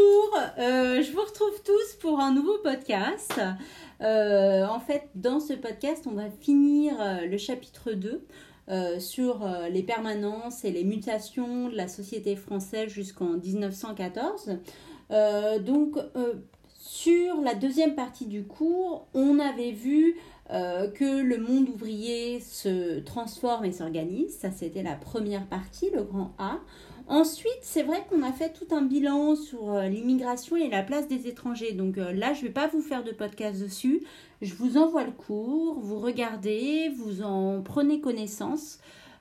Bonjour, euh, je vous retrouve tous pour un nouveau podcast. Euh, en fait, dans ce podcast, on va finir euh, le chapitre 2 sur les permanences et les mutations de la société française jusqu'en 1914. donc, sur la deuxième partie du cours, on avait vu que le monde ouvrier se transforme et s'organise. Ça, c'était la première partie, le grand A. Ensuite, c'est vrai qu'on a fait tout un bilan sur euh, l'immigration et la place des étrangers. Donc euh, là, je ne vais pas vous faire de podcast dessus. Je vous envoie le cours, vous regardez, vous en prenez connaissance.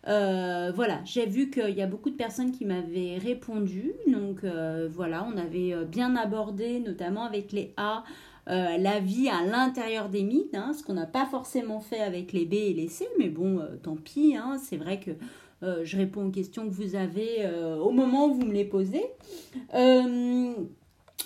Euh, voilà, j'ai vu qu'il y a beaucoup de personnes qui m'avaient répondu. Donc voilà, on avait bien abordé, notamment avec les A, la vie à l'intérieur des mythes, hein, ce qu'on n'a pas forcément fait avec les B et les C, mais bon, tant pis, hein, c'est vrai que euh, je réponds aux questions que vous avez euh, au moment où vous me les posez. Euh,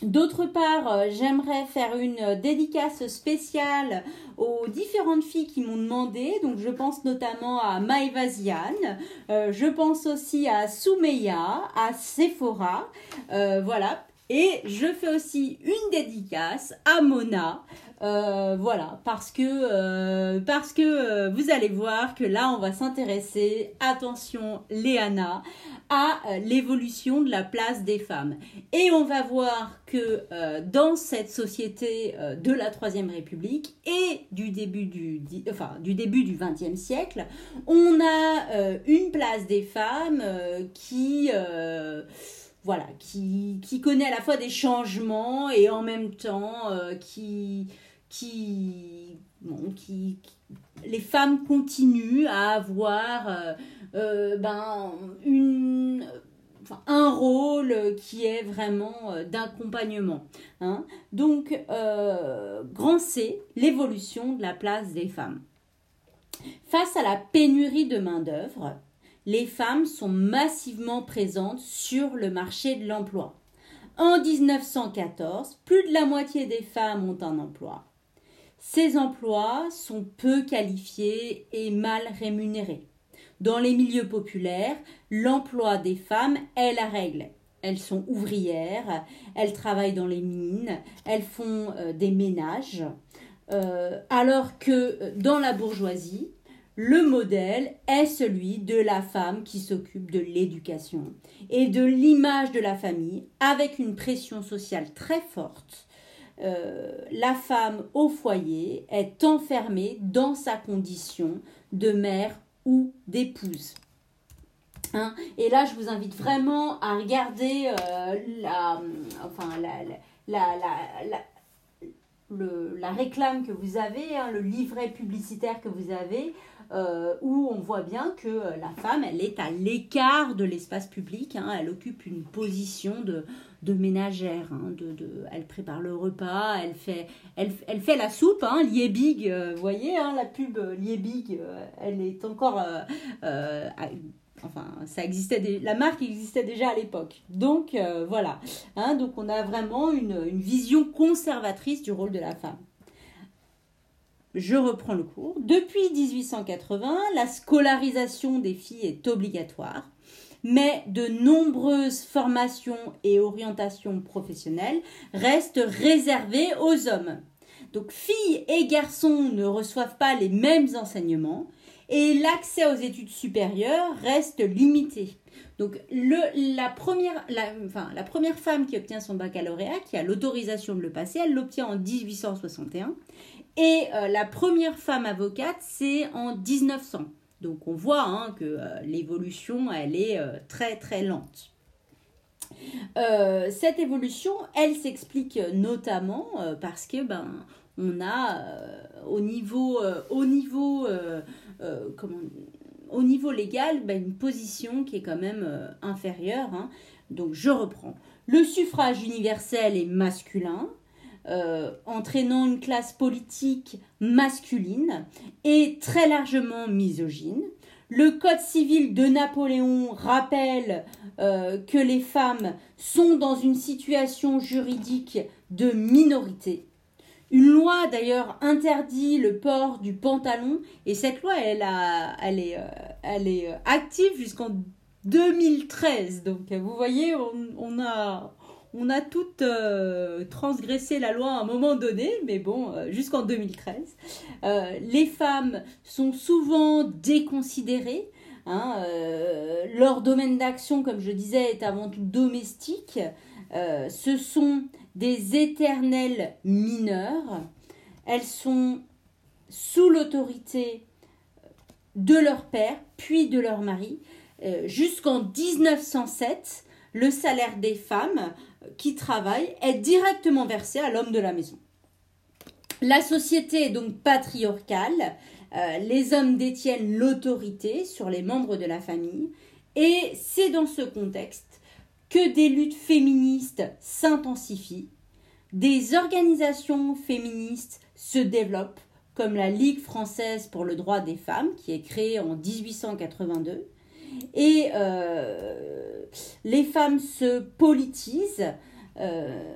d'autre part, j'aimerais faire une dédicace spéciale aux différentes filles qui m'ont demandé. Donc, je pense notamment à Maëva je pense aussi à Soumeya, à Sephora. voilà. Et je fais aussi une dédicace à Mona, euh, voilà, parce que, euh, parce que euh, vous allez voir que là, on va s'intéresser, attention Léana, à l'évolution de la place des femmes. Et on va voir que dans cette société de la Troisième République et du début du, enfin, du début du XXe siècle, on a une place des femmes qui voilà, qui, connaît à la fois des changements et en même temps qui, qui, les femmes continuent à avoir euh, euh, ben, un rôle qui est vraiment euh, d'accompagnement. Hein. Donc, grand C, l'évolution de la place des femmes. Face à la pénurie de main-d'œuvre, les femmes sont massivement présentes sur le marché de l'emploi. En 1914, plus de la moitié des femmes ont un emploi. Ces emplois sont peu qualifiés et mal rémunérés. Dans les milieux populaires, l'emploi des femmes est la règle. Elles sont ouvrières, elles travaillent dans les mines, elles font euh, des ménages, euh, alors que euh, dans la bourgeoisie, le modèle est celui de la femme qui s'occupe de l'éducation et de l'image de la famille avec une pression sociale très forte euh, la femme au foyer est enfermée dans sa condition de mère ou d'épouse. Hein et là, je vous invite vraiment à regarder euh, la, réclame que vous avez, hein, le livret publicitaire que vous avez, euh, où on voit bien que la femme, elle est à l'écart de l'espace public, hein, elle occupe une position de, de ménagère. Hein, de, elle prépare le repas, elle fait, elle, elle fait la soupe, hein, Liebig, euh, vous voyez, la pub euh, Liebig, euh, elle est encore... enfin, ça existait, la marque existait déjà à l'époque. Donc voilà, donc on a vraiment une, une vision conservatrice du rôle de la femme. Je reprends le cours. Depuis 1880, la scolarisation des filles est obligatoire mais de nombreuses formations et orientations professionnelles restent réservées aux hommes. Donc filles et garçons ne reçoivent pas les mêmes enseignements et l'accès aux études supérieures reste limité. Donc la, première, la première femme qui obtient son baccalauréat, qui a l'autorisation de le passer, elle l'obtient en 1861. Et euh, la première femme avocate, c'est en 1900. Donc on voit hein, que euh, l'évolution, elle est euh, très très lente. Cette évolution, elle s'explique notamment parce que ben on a au niveau au niveau comment, au niveau légal ben, une position qui est quand même inférieure. Hein. Donc je reprends. Le suffrage universel est masculin, euh, entraînant une classe politique masculine et très largement misogyne. Le Code civil de Napoléon rappelle euh, que les femmes sont dans une situation juridique de minorité. Une loi d'ailleurs interdit le port du pantalon et cette loi elle, a, elle, est, euh, est active jusqu'en 2013. Donc vous voyez, on, a, on a toutes transgressé la loi à un moment donné, mais bon, jusqu'en 2013. les femmes sont souvent déconsidérées. Hein, leur domaine d'action, comme je disais, est avant tout domestique. ce sont des éternelles mineures. Elles sont sous l'autorité de leur père, puis de leur mari. Euh, jusqu'en 1907, le salaire des femmes qui travaillent est directement versé à l'homme de la maison. La société est donc patriarcale, euh, les hommes détiennent l'autorité sur les membres de la famille, et c'est dans ce contexte que des luttes féministes s'intensifient, des organisations féministes se développent, comme la Ligue française pour le droit des femmes, qui est créée en 1882. Et euh, les femmes se politisent euh,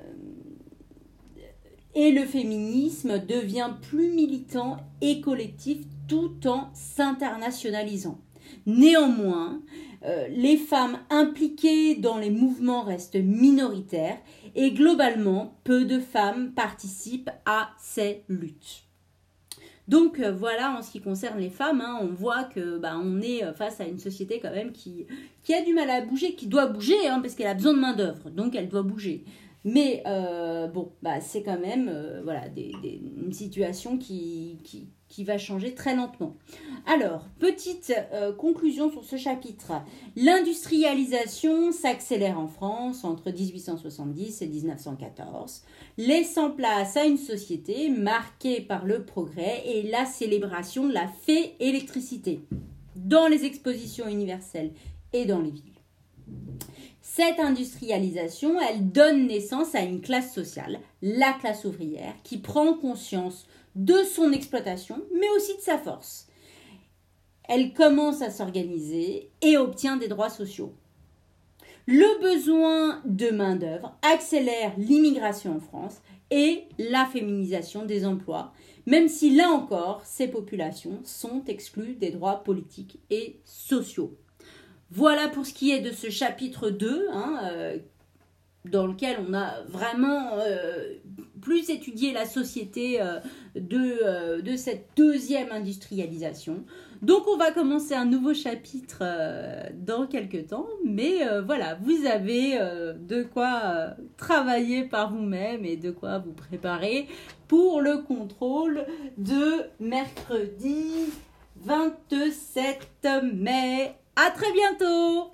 et le féminisme devient plus militant et collectif tout en s'internationalisant. Néanmoins, euh, les femmes impliquées dans les mouvements restent minoritaires et globalement, peu de femmes participent à ces luttes. Donc euh, voilà en ce qui concerne les femmes, hein, on voit que bah, on est euh, face à une société quand même qui, a du mal à bouger, qui doit bouger hein, parce qu'elle a besoin de main d'œuvre, donc elle doit bouger. Mais bon, bah, c'est quand même voilà, une situation qui, qui va changer très lentement. Alors, petite euh, conclusion sur ce chapitre. L'industrialisation s'accélère en France entre 1870 et 1914, laissant place à une société marquée par le progrès et la célébration de la fée électricité dans les expositions universelles et dans les villes. Cette industrialisation, elle donne naissance à une classe sociale, la classe ouvrière, qui prend conscience de son exploitation, mais aussi de sa force. Elle commence à s'organiser et obtient des droits sociaux. Le besoin de main-d'œuvre accélère l'immigration en France et la féminisation des emplois, même si là encore, ces populations sont exclues des droits politiques et sociaux. Voilà pour ce qui est de ce chapitre 2, hein, euh, dans lequel on a vraiment euh, plus étudié la société euh, de, de, cette deuxième industrialisation. Donc on va commencer un nouveau chapitre dans quelques temps, mais voilà, vous avez de quoi travailler par vous-même et de quoi vous préparer pour le contrôle de mercredi 27 mai. À très bientôt